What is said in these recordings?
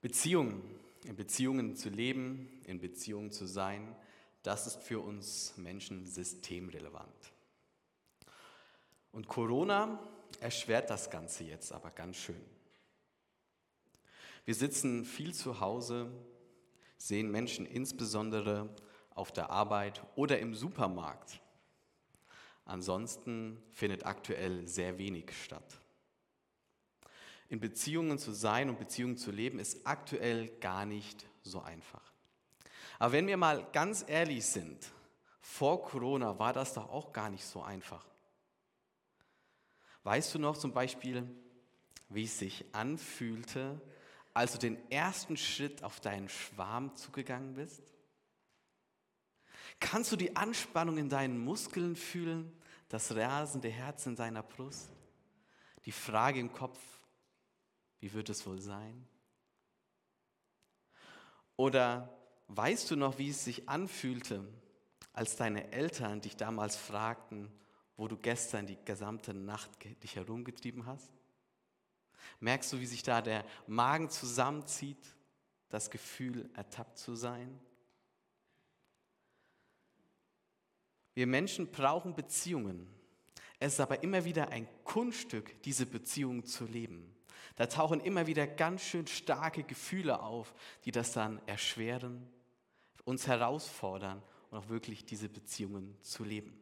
Beziehungen, in Beziehungen zu leben, in Beziehungen zu sein, das ist für uns Menschen systemrelevant. Und Corona erschwert das Ganze jetzt aber ganz schön. Wir sitzen viel zu Hause, sehen Menschen insbesondere auf der Arbeit oder im Supermarkt. Ansonsten findet aktuell sehr wenig statt. In Beziehungen zu sein und Beziehungen zu leben ist aktuell gar nicht so einfach. Aber wenn wir mal ganz ehrlich sind, vor Corona war das doch auch gar nicht so einfach. Weißt du noch zum Beispiel, wie es sich anfühlte, als du den ersten Schritt auf deinen Schwarm zugegangen bist? Kannst du die Anspannung in deinen Muskeln fühlen, das rasende Herz in deiner Brust, die Frage im Kopf, wie wird es wohl sein? Oder weißt du noch, wie es sich anfühlte, als deine Eltern dich damals fragten, wo du gestern die gesamte Nacht dich herumgetrieben hast? Merkst du, wie sich da der Magen zusammenzieht, das Gefühl, ertappt zu sein? Wir Menschen brauchen Beziehungen. Es ist aber immer wieder ein Kunststück, diese Beziehungen zu leben. Da tauchen immer wieder ganz schön starke Gefühle auf, die das dann erschweren, uns herausfordern und auch wirklich diese Beziehungen zu leben.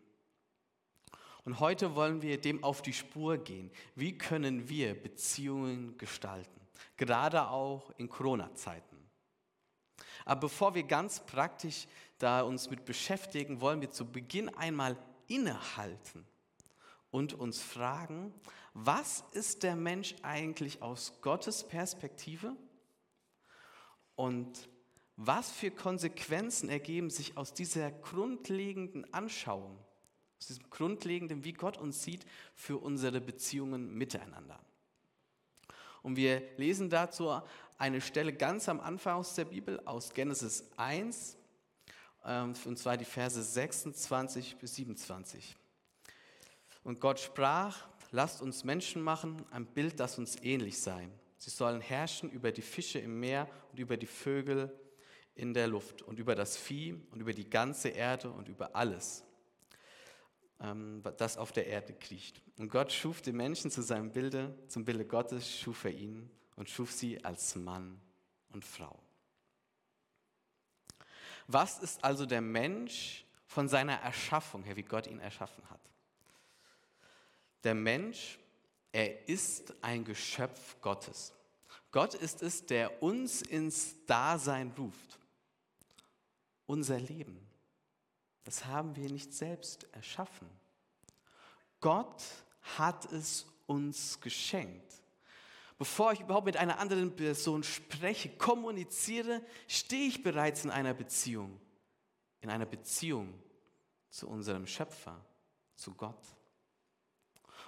Und heute wollen wir dem auf die Spur gehen. Wie können wir Beziehungen gestalten? Gerade auch in Corona-Zeiten. Aber bevor wir ganz praktisch da uns mit beschäftigen, wollen wir zu Beginn einmal innehalten und uns fragen, was ist der Mensch eigentlich aus Gottes Perspektive und was für Konsequenzen ergeben sich aus dieser grundlegenden Anschauung, aus diesem grundlegenden, wie Gott uns sieht, für unsere Beziehungen miteinander. Und wir lesen dazu eine Stelle ganz am Anfang aus der Bibel, aus Genesis 1, ähm, und zwar die Verse 26 bis 27. Und Gott sprach, lasst uns Menschen machen, ein Bild, das uns ähnlich sei. Sie sollen herrschen über die Fische im Meer und über die Vögel in der Luft und über das Vieh und über die ganze Erde und über alles, ähm, das auf der Erde kriecht. Und Gott schuf den Menschen zu seinem Bilde, zum Bilde Gottes schuf er ihn und schuf sie als Mann und Frau. Was ist also der Mensch von seiner Erschaffung her, wie Gott ihn erschaffen hat? Der Mensch, er ist ein Geschöpf Gottes. Gott ist es, der uns ins Dasein ruft. Unser Leben, das haben wir nicht selbst erschaffen. Gott hat es uns geschenkt. Bevor ich überhaupt mit einer anderen Person spreche, kommuniziere, stehe ich bereits in einer Beziehung. In einer Beziehung zu unserem Schöpfer, zu Gott.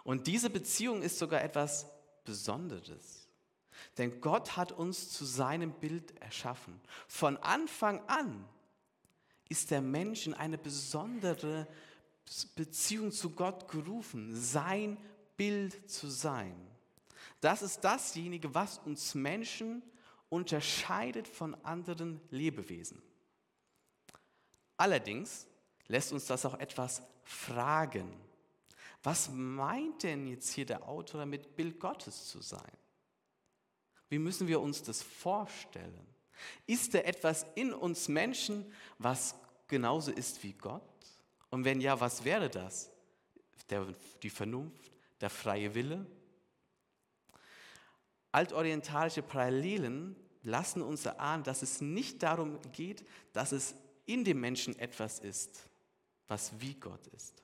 Und diese Beziehung ist sogar etwas Besonderes. Denn Gott hat uns zu seinem Bild erschaffen. Von Anfang an ist der Mensch in eine besondere Beziehung zu Gott gerufen, sein Bild zu sein. Das ist dasjenige, was uns Menschen unterscheidet von anderen Lebewesen. Allerdings lässt uns das auch etwas fragen. Was meint denn jetzt hier der Autor damit, Bild Gottes zu sein? Wie müssen wir uns das vorstellen? Ist da etwas in uns Menschen, was genauso ist wie Gott? Und wenn ja, was wäre das? Der, die Vernunft, der freie Wille? Altorientalische Parallelen lassen uns erahnen, dass es nicht darum geht, dass es in dem Menschen etwas ist, was wie Gott ist.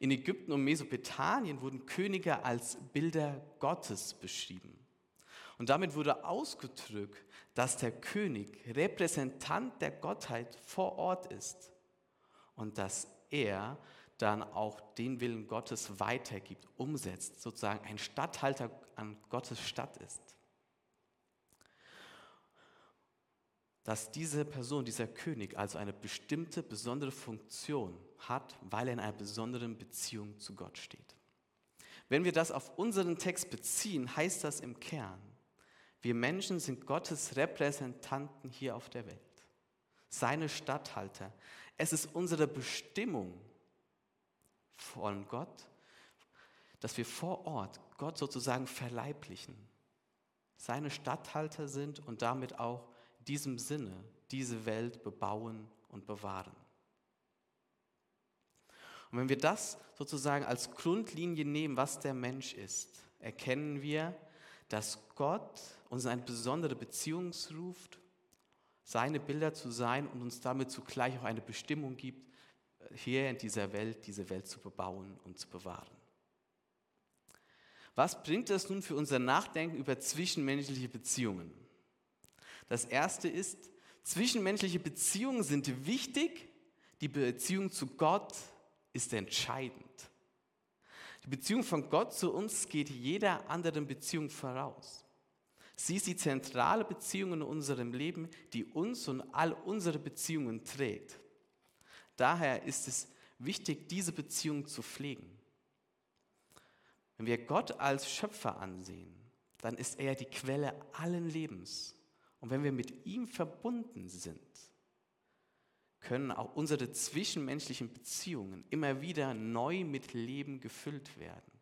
In Ägypten und Mesopotamien wurden Könige als Bilder Gottes beschrieben. Und damit wurde ausgedrückt, dass der König Repräsentant der Gottheit vor Ort ist und dass er dann auch den Willen Gottes weitergibt, umsetzt, sozusagen ein Statthalter an Gottes Stadt ist. Dass diese Person, dieser König, also eine bestimmte, besondere Funktion hat, weil er in einer besonderen Beziehung zu Gott steht. Wenn wir das auf unseren Text beziehen, heißt das im Kern, Wir Menschen sind Gottes Repräsentanten hier auf der Welt, seine Statthalter. Es ist unsere Bestimmung von Gott, dass wir vor Ort Gott sozusagen verleiblichen, seine Statthalter sind und damit auch diesem Sinne diese Welt bebauen und bewahren. Und wenn wir das sozusagen als Grundlinie nehmen, was der Mensch ist, erkennen wir, dass Gott uns eine besondere Beziehung ruft, seine Bilder zu sein und uns damit zugleich auch eine Bestimmung gibt, hier in dieser Welt, diese Welt zu bebauen und zu bewahren. Was bringt das nun für unser Nachdenken über zwischenmenschliche Beziehungen? Das erste ist, zwischenmenschliche Beziehungen sind wichtig, die Beziehung zu Gott ist entscheidend. Die Beziehung von Gott zu uns geht jeder anderen Beziehung voraus. Sie ist die zentrale Beziehung in unserem Leben, die uns und all unsere Beziehungen trägt. Daher ist es wichtig, diese Beziehung zu pflegen. Wenn wir Gott als Schöpfer ansehen, dann ist er die Quelle allen Lebens. Und wenn wir mit ihm verbunden sind, können auch unsere zwischenmenschlichen Beziehungen immer wieder neu mit Leben gefüllt werden,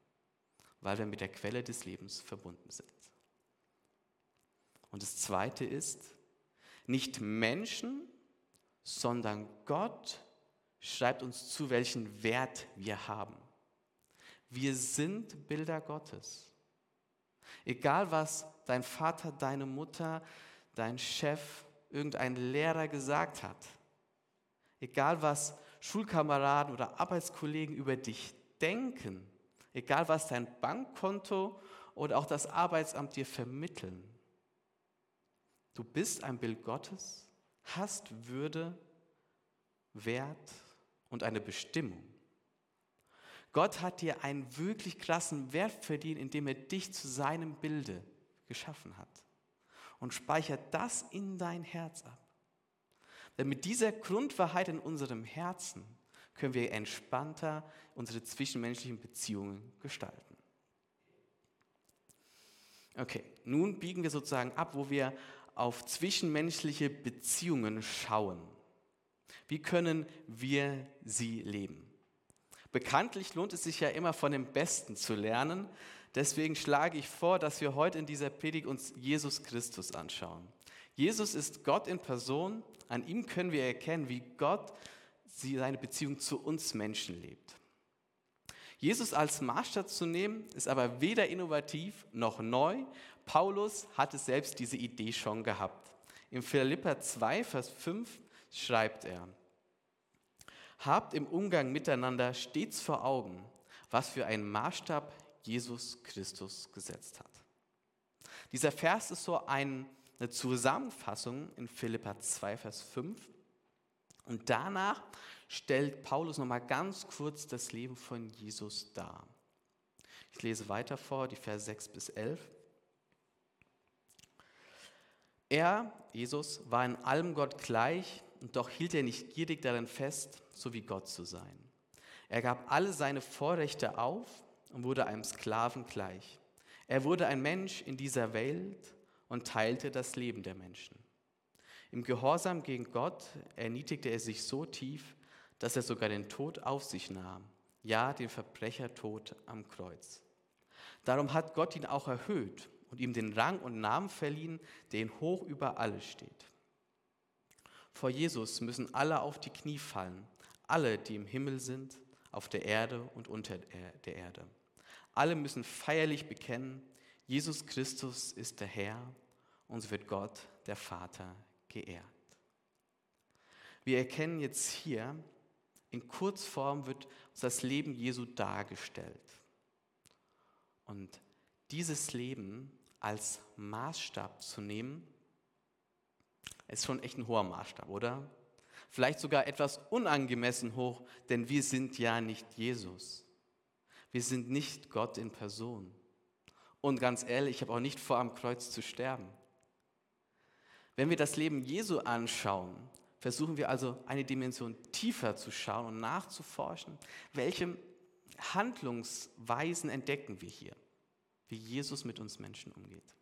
weil wir mit der Quelle des Lebens verbunden sind. Und das Zweite ist, nicht Menschen, sondern Gott schreibt uns zu, welchen Wert wir haben. Wir sind Bilder Gottes. Egal was dein Vater, deine Mutter, dein Chef, irgendein Lehrer gesagt hat, egal was Schulkameraden oder Arbeitskollegen über dich denken, egal was dein Bankkonto oder auch das Arbeitsamt dir vermitteln, du bist ein Bild Gottes, hast Würde, Wert und eine Bestimmung. Gott hat dir einen wirklich krassen Wert verdient, indem er dich zu seinem Bilde geschaffen hat und speichert das in dein Herz ab. Denn mit dieser Grundwahrheit in unserem Herzen können wir entspannter unsere zwischenmenschlichen Beziehungen gestalten. Okay, nun biegen wir sozusagen ab, wo wir auf zwischenmenschliche Beziehungen schauen. Wie können wir sie leben? Bekanntlich lohnt es sich ja immer von dem Besten zu lernen. Deswegen schlage ich vor, dass wir heute in dieser Predigt uns Jesus Christus anschauen. Jesus ist Gott in Person. An ihm können wir erkennen, wie Gott seine Beziehung zu uns Menschen lebt. Jesus als Maßstab zu nehmen, ist aber weder innovativ noch neu. Paulus hatte selbst diese Idee schon gehabt. In Philippa 2, Vers 5 schreibt er, Habt im Umgang miteinander stets vor Augen, was für einen Maßstab Jesus Christus gesetzt hat. Dieser Vers ist so ein, eine Zusammenfassung in Philippa 2, Vers 5. Und danach stellt Paulus nochmal ganz kurz das Leben von Jesus dar. Ich lese weiter vor, die Vers 6 bis 11. Er, Jesus, war in allem Gott gleich und doch hielt er nicht gierig darin fest, so wie Gott zu sein. Er gab alle seine Vorrechte auf und wurde einem Sklaven gleich. Er wurde ein Mensch in dieser Welt und teilte das Leben der Menschen. Im Gehorsam gegen Gott erniedrigte er sich so tief, dass er sogar den Tod auf sich nahm, ja den Verbrechertod am Kreuz. Darum hat Gott ihn auch erhöht und ihm den Rang und Namen verliehen, der ihn hoch über alle steht. Vor Jesus müssen alle auf die Knie fallen, alle, die im Himmel sind, auf der Erde und unter der Erde. Alle müssen feierlich bekennen, Jesus Christus ist der Herr und so wird Gott, der Vater, geehrt. Wir erkennen jetzt hier, in Kurzform wird das Leben Jesu dargestellt. Und dieses Leben als Maßstab zu nehmen, ist schon echt ein hoher Maßstab, oder? Vielleicht sogar etwas unangemessen hoch, denn wir sind ja nicht Jesus. Wir sind nicht Gott in Person. Und ganz ehrlich, ich habe auch nicht vor, am Kreuz zu sterben. Wenn wir das Leben Jesu anschauen, versuchen wir also eine Dimension tiefer zu schauen und nachzuforschen, welche Handlungsweisen entdecken wir hier, wie Jesus mit uns Menschen umgeht.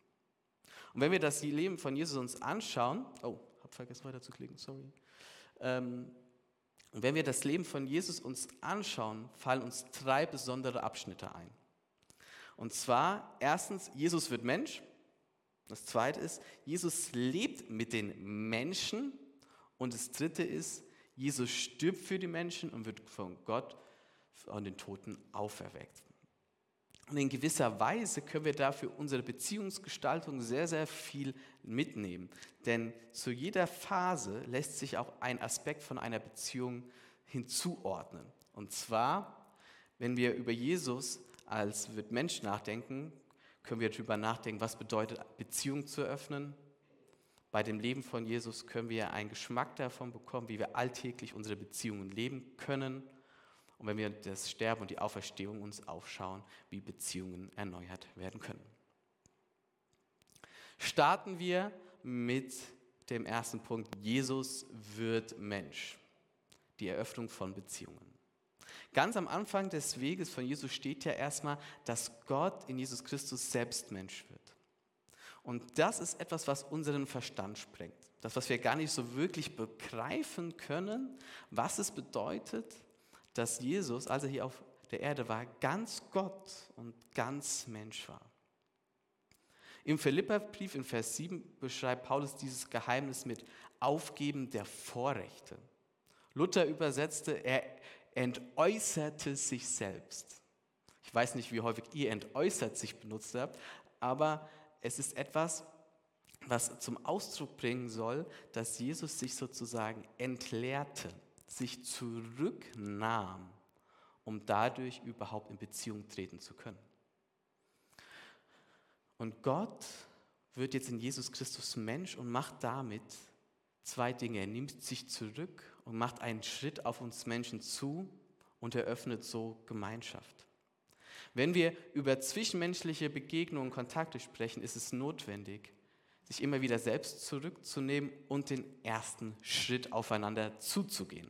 Und wenn wir das Leben von Jesus uns anschauen, oh, hab vergessen weiterzuklicken, sorry. Ähm, und wenn wir das Leben von Jesus uns anschauen, fallen uns drei besondere Abschnitte ein. Und zwar erstens, Jesus wird Mensch. Das zweite ist, Jesus lebt mit den Menschen. Und das dritte ist, Jesus stirbt für die Menschen und wird von Gott von den Toten auferweckt. Und in gewisser Weise können wir dafür unsere Beziehungsgestaltung sehr, sehr viel mitnehmen. Denn zu jeder Phase lässt sich auch ein Aspekt von einer Beziehung hinzuordnen. Und zwar, wenn wir über Jesus als Mensch nachdenken, können wir darüber nachdenken, was bedeutet Beziehung zu öffnen. Bei dem Leben von Jesus können wir einen Geschmack davon bekommen, wie wir alltäglich unsere Beziehungen leben können und wenn wir das Sterben und die Auferstehung uns aufschauen, wie Beziehungen erneuert werden können. Starten wir mit dem ersten Punkt, Jesus wird Mensch. Die Eröffnung von Beziehungen. Ganz am Anfang des Weges von Jesus steht ja erstmal, dass Gott in Jesus Christus selbst Mensch wird. Und das ist etwas, was unseren Verstand sprengt. Das, was wir gar nicht so wirklich begreifen können, was es bedeutet, dass Jesus, als er hier auf der Erde war, ganz Gott und ganz Mensch war. Im Philipperbrief in Vers 7 beschreibt Paulus dieses Geheimnis mit Aufgeben der Vorrechte. Luther übersetzte, er entäußerte sich selbst. Ich weiß nicht, wie häufig ihr entäußert sich benutzt habt, aber es ist etwas, was zum Ausdruck bringen soll, dass Jesus sich sozusagen entleerte sich zurücknahm, um dadurch überhaupt in Beziehung treten zu können. Und Gott wird jetzt in Jesus Christus Mensch und macht damit zwei Dinge. Er nimmt sich zurück und macht einen Schritt auf uns Menschen zu und eröffnet so Gemeinschaft. Wenn wir über zwischenmenschliche Begegnungen und Kontakte sprechen, ist es notwendig, sich immer wieder selbst zurückzunehmen und den ersten Schritt aufeinander zuzugehen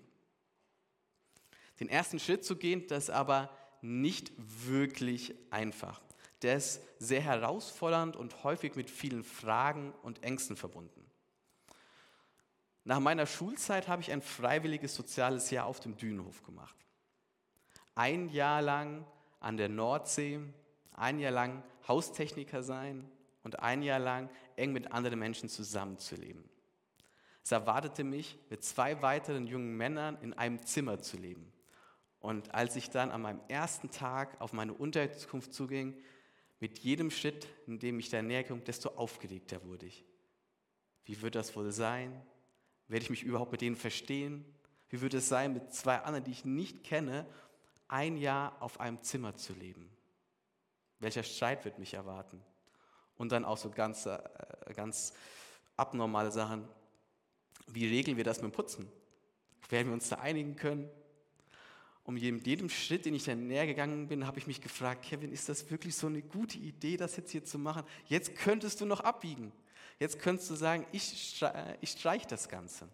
den ersten Schritt zu gehen, das ist aber nicht wirklich einfach. Der ist sehr herausfordernd und häufig mit vielen Fragen und Ängsten verbunden. Nach meiner Schulzeit habe ich ein freiwilliges soziales Jahr auf dem Dünenhof gemacht. Ein Jahr lang an der Nordsee, ein Jahr lang Haustechniker sein und ein Jahr lang eng mit anderen Menschen zusammenzuleben. Es erwartete mich, mit zwei weiteren jungen Männern in einem Zimmer zu leben. Und als ich dann an meinem ersten Tag auf meine Unterkunft zuging, mit jedem Schritt, in dem ich da näher kam, desto aufgeregter wurde ich. Wie wird das wohl sein? Werde ich mich überhaupt mit denen verstehen? Wie wird es sein, mit zwei anderen, die ich nicht kenne, ein Jahr auf einem Zimmer zu leben? Welcher Streit wird mich erwarten? Und dann auch so ganz, äh, ganz abnormale Sachen. Wie regeln wir das mit dem Putzen? Werden wir uns da einigen können? Mit jedem Schritt, den ich dann näher gegangen bin, habe ich mich gefragt, Kevin, ist das wirklich so eine gute Idee, das jetzt hier zu machen? Jetzt könntest du noch abbiegen. Jetzt könntest du sagen, ich, ich streich das Ganze.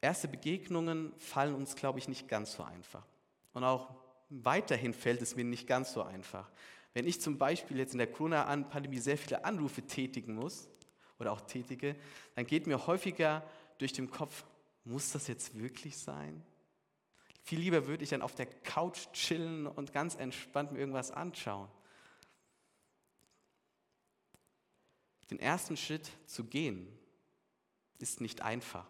Erste Begegnungen fallen uns, glaube ich, nicht ganz so einfach. Und auch weiterhin fällt es mir nicht ganz so einfach. Wenn ich zum Beispiel jetzt in der Corona-Pandemie sehr viele Anrufe tätigen muss oder auch tätige, dann geht mir häufiger durch den Kopf, muss das jetzt wirklich sein? Viel lieber würde ich dann auf der Couch chillen und ganz entspannt mir irgendwas anschauen. Den ersten Schritt zu gehen ist nicht einfach.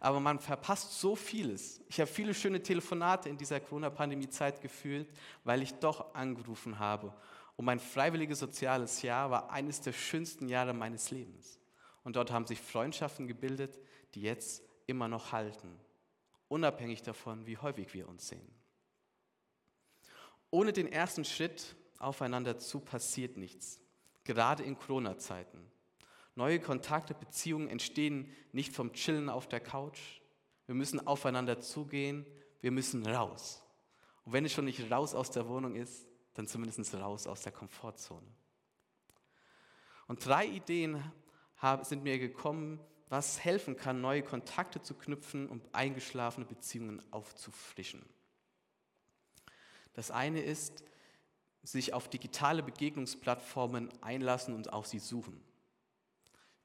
Aber man verpasst so vieles. Ich habe viele schöne Telefonate in dieser Corona-Pandemie-Zeit gefühlt, weil ich doch angerufen habe. Und mein freiwilliges soziales Jahr war eines der schönsten Jahre meines Lebens. Und dort haben sich Freundschaften gebildet, die jetzt immer noch halten, unabhängig davon, wie häufig wir uns sehen. Ohne den ersten Schritt aufeinander zu passiert nichts, gerade in Corona-Zeiten. Neue Kontakte, Beziehungen entstehen nicht vom Chillen auf der Couch. Wir müssen aufeinander zugehen, wir müssen raus. Und wenn es schon nicht raus aus der Wohnung ist, dann zumindest raus aus der Komfortzone. Und drei Ideen sind mir gekommen, was helfen kann, neue Kontakte zu knüpfen und eingeschlafene Beziehungen aufzufrischen. Das eine ist, sich auf digitale Begegnungsplattformen einlassen und auch sie suchen.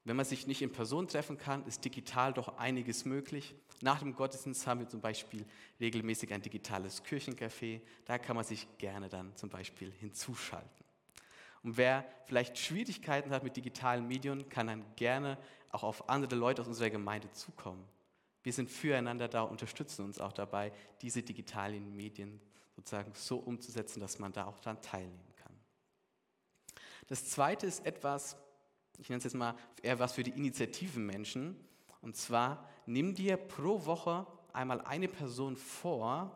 Wenn man sich nicht in Person treffen kann, ist digital doch einiges möglich. Nach dem Gottesdienst haben wir zum Beispiel regelmäßig ein digitales Kirchencafé. Da kann man sich gerne dann zum Beispiel hinzuschalten. Und wer vielleicht Schwierigkeiten hat mit digitalen Medien, kann dann gerne auch auf andere Leute aus unserer Gemeinde zukommen. Wir sind füreinander da, unterstützen uns auch dabei, diese digitalen Medien sozusagen so umzusetzen, dass man da auch daran teilnehmen kann. Das zweite ist etwas, ich nenne es jetzt mal eher was für die initiativen Menschen. Und zwar, nimm dir pro Woche einmal eine Person vor,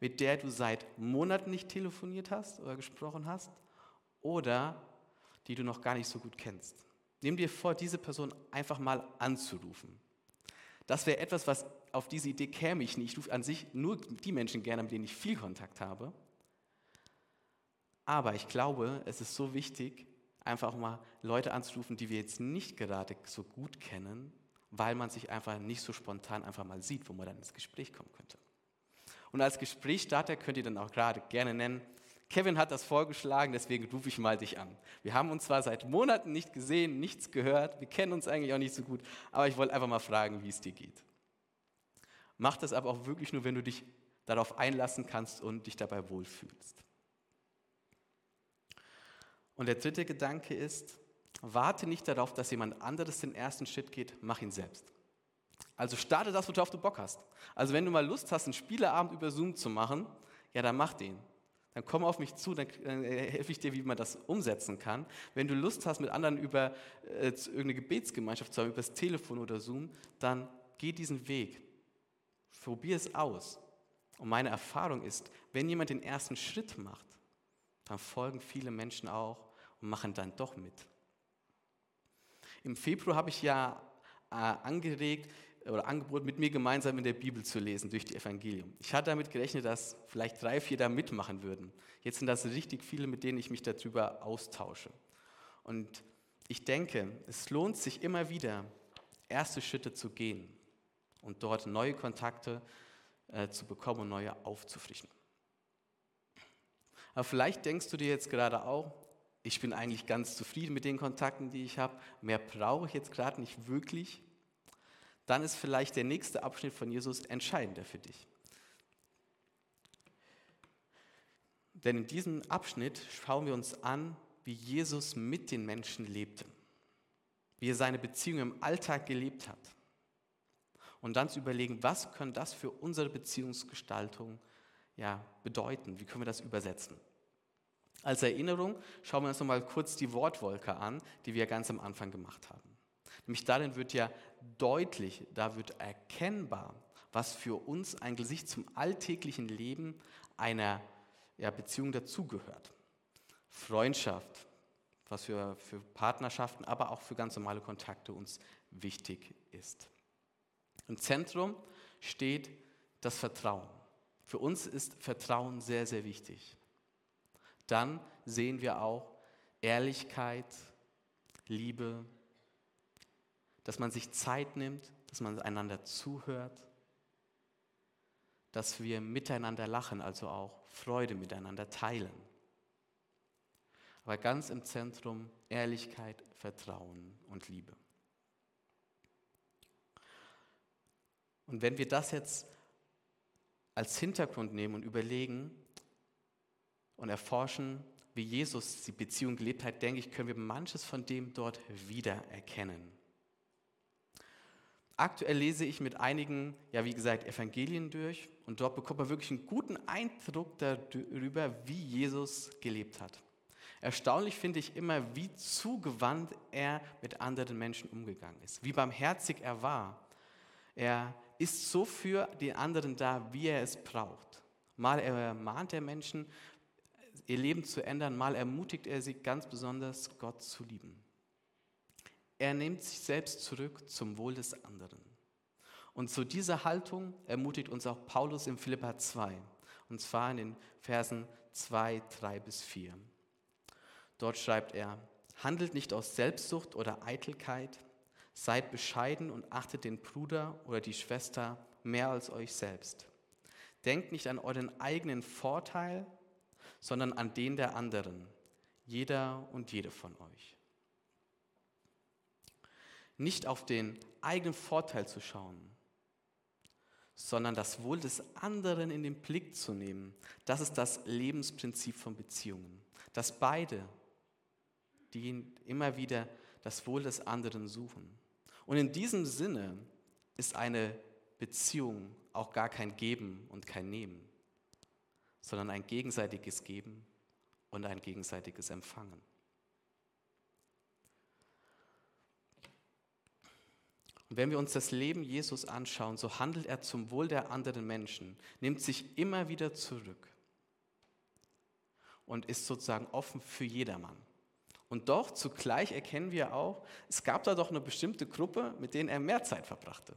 mit der du seit Monaten nicht telefoniert hast oder gesprochen hast oder die du noch gar nicht so gut kennst. Nimm dir vor, diese Person einfach mal anzurufen. Das wäre etwas, was auf diese Idee käme ich nicht. Ich rufe an sich nur die Menschen gerne, mit denen ich viel Kontakt habe. Aber ich glaube, es ist so wichtig, einfach mal Leute anzurufen, die wir jetzt nicht gerade so gut kennen, weil man sich einfach nicht so spontan einfach mal sieht, wo man dann ins Gespräch kommen könnte. Und als Gesprächsstarter könnt ihr dann auch gerade gerne nennen, Kevin hat das vorgeschlagen, deswegen rufe ich mal dich an. Wir haben uns zwar seit Monaten nicht gesehen, nichts gehört, wir kennen uns eigentlich auch nicht so gut, aber ich wollte einfach mal fragen, wie es dir geht. Mach das aber auch wirklich nur, wenn du dich darauf einlassen kannst und dich dabei wohlfühlst. Und der dritte Gedanke ist, warte nicht darauf, dass jemand anderes den ersten Schritt geht, mach ihn selbst. Also starte das, worauf du Bock hast. Also wenn du mal Lust hast, einen Spieleabend über Zoom zu machen, ja, dann mach den. Dann komm auf mich zu, dann, dann helfe ich dir, wie man das umsetzen kann. Wenn du Lust hast, mit anderen über äh, irgendeine Gebetsgemeinschaft zu haben, über das Telefon oder Zoom, dann geh diesen Weg. Probier es aus. Und meine Erfahrung ist, wenn jemand den ersten Schritt macht, dann folgen viele Menschen auch und machen dann doch mit. Im Februar habe ich ja äh, angeregt oder angeboten, mit mir gemeinsam in der Bibel zu lesen durch die Evangelium. Ich hatte damit gerechnet, dass vielleicht drei, vier da mitmachen würden. Jetzt sind das richtig viele, mit denen ich mich darüber austausche. Und ich denke, es lohnt sich immer wieder, erste Schritte zu gehen und dort neue Kontakte äh, zu bekommen und neue aufzufrischen. Aber vielleicht denkst du dir jetzt gerade auch, ich bin eigentlich ganz zufrieden mit den Kontakten, die ich habe, mehr brauche ich jetzt gerade nicht wirklich. Dann ist vielleicht der nächste Abschnitt von Jesus entscheidender für dich. Denn in diesem Abschnitt schauen wir uns an, wie Jesus mit den Menschen lebte, wie er seine Beziehung im Alltag gelebt hat. Und dann zu überlegen, was kann das für unsere Beziehungsgestaltung ja, bedeuten? Wie können wir das übersetzen? Als Erinnerung schauen wir uns nochmal kurz die Wortwolke an, die wir ganz am Anfang gemacht haben. Nämlich darin wird ja deutlich, da wird erkennbar, was für uns eigentlich zum alltäglichen Leben einer ja, Beziehung dazugehört. Freundschaft, was für, für Partnerschaften, aber auch für ganz normale Kontakte uns wichtig ist. Im Zentrum steht das Vertrauen. Für uns ist Vertrauen sehr, sehr wichtig. Dann sehen wir auch Ehrlichkeit, Liebe, dass man sich Zeit nimmt, dass man einander zuhört, dass wir miteinander lachen, also auch Freude miteinander teilen. Aber ganz im Zentrum Ehrlichkeit, Vertrauen und Liebe. Und wenn wir das jetzt als Hintergrund nehmen und überlegen und erforschen, wie Jesus die Beziehung gelebt hat, denke ich, können wir manches von dem dort wiedererkennen. Aktuell lese ich mit einigen, ja wie gesagt, Evangelien durch und dort bekommt man wirklich einen guten Eindruck darüber, wie Jesus gelebt hat. Erstaunlich finde ich immer, wie zugewandt er mit anderen Menschen umgegangen ist, wie barmherzig er war. Er ist so für den anderen da, wie er es braucht. Mal ermahnt er Menschen, ihr Leben zu ändern, mal ermutigt er sie ganz besonders, Gott zu lieben. Er nimmt sich selbst zurück zum Wohl des anderen. Und zu dieser Haltung ermutigt uns auch Paulus in Philippa 2, und zwar in den Versen 2, 3 bis 4. Dort schreibt er, handelt nicht aus Selbstsucht oder Eitelkeit, Seid bescheiden und achtet den Bruder oder die Schwester mehr als euch selbst. Denkt nicht an euren eigenen Vorteil, sondern an den der anderen, jeder und jede von euch. Nicht auf den eigenen Vorteil zu schauen, sondern das Wohl des anderen in den Blick zu nehmen. Das ist das Lebensprinzip von Beziehungen. Dass beide, die immer wieder das Wohl des anderen suchen. Und in diesem Sinne ist eine Beziehung auch gar kein Geben und kein Nehmen, sondern ein gegenseitiges Geben und ein gegenseitiges Empfangen. Und wenn wir uns das Leben Jesus anschauen, so handelt er zum Wohl der anderen Menschen, nimmt sich immer wieder zurück und ist sozusagen offen für jedermann. Und doch zugleich erkennen wir auch, es gab da doch eine bestimmte Gruppe, mit denen er mehr Zeit verbrachte.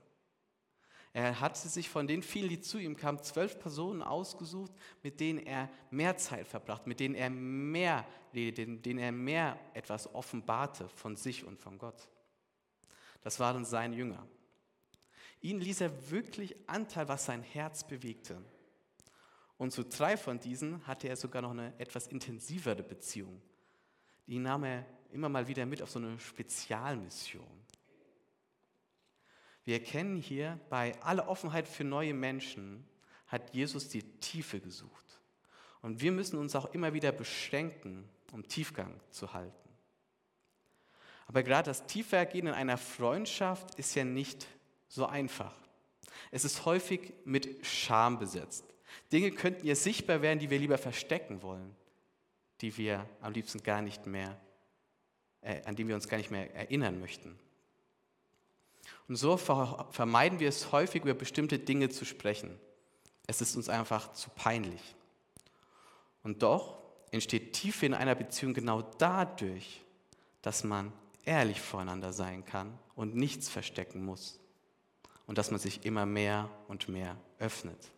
Er hatte sich von den vielen, die zu ihm kamen, zwölf Personen ausgesucht, mit denen er mehr Zeit verbrachte, mit denen er mehr denen er mehr etwas offenbarte von sich und von Gott. Das waren seine Jünger. Ihnen ließ er wirklich Anteil, was sein Herz bewegte. Und zu drei von diesen hatte er sogar noch eine etwas intensivere Beziehung. Die nahm er immer mal wieder mit auf so eine Spezialmission. Wir erkennen hier, bei aller Offenheit für neue Menschen hat Jesus die Tiefe gesucht. Und wir müssen uns auch immer wieder beschränken, um Tiefgang zu halten. Aber gerade das Tiefergehen in einer Freundschaft ist ja nicht so einfach. Es ist häufig mit Scham besetzt. Dinge könnten ja sichtbar werden, die wir lieber verstecken wollen, die wir am liebsten gar nicht mehr, äh, an die wir uns gar nicht mehr erinnern möchten. Und so vermeiden wir es häufig, über bestimmte Dinge zu sprechen. Es ist uns einfach zu peinlich. Und doch entsteht Tiefe in einer Beziehung genau dadurch, dass man ehrlich voreinander sein kann und nichts verstecken muss. Und dass man sich immer mehr und mehr öffnet.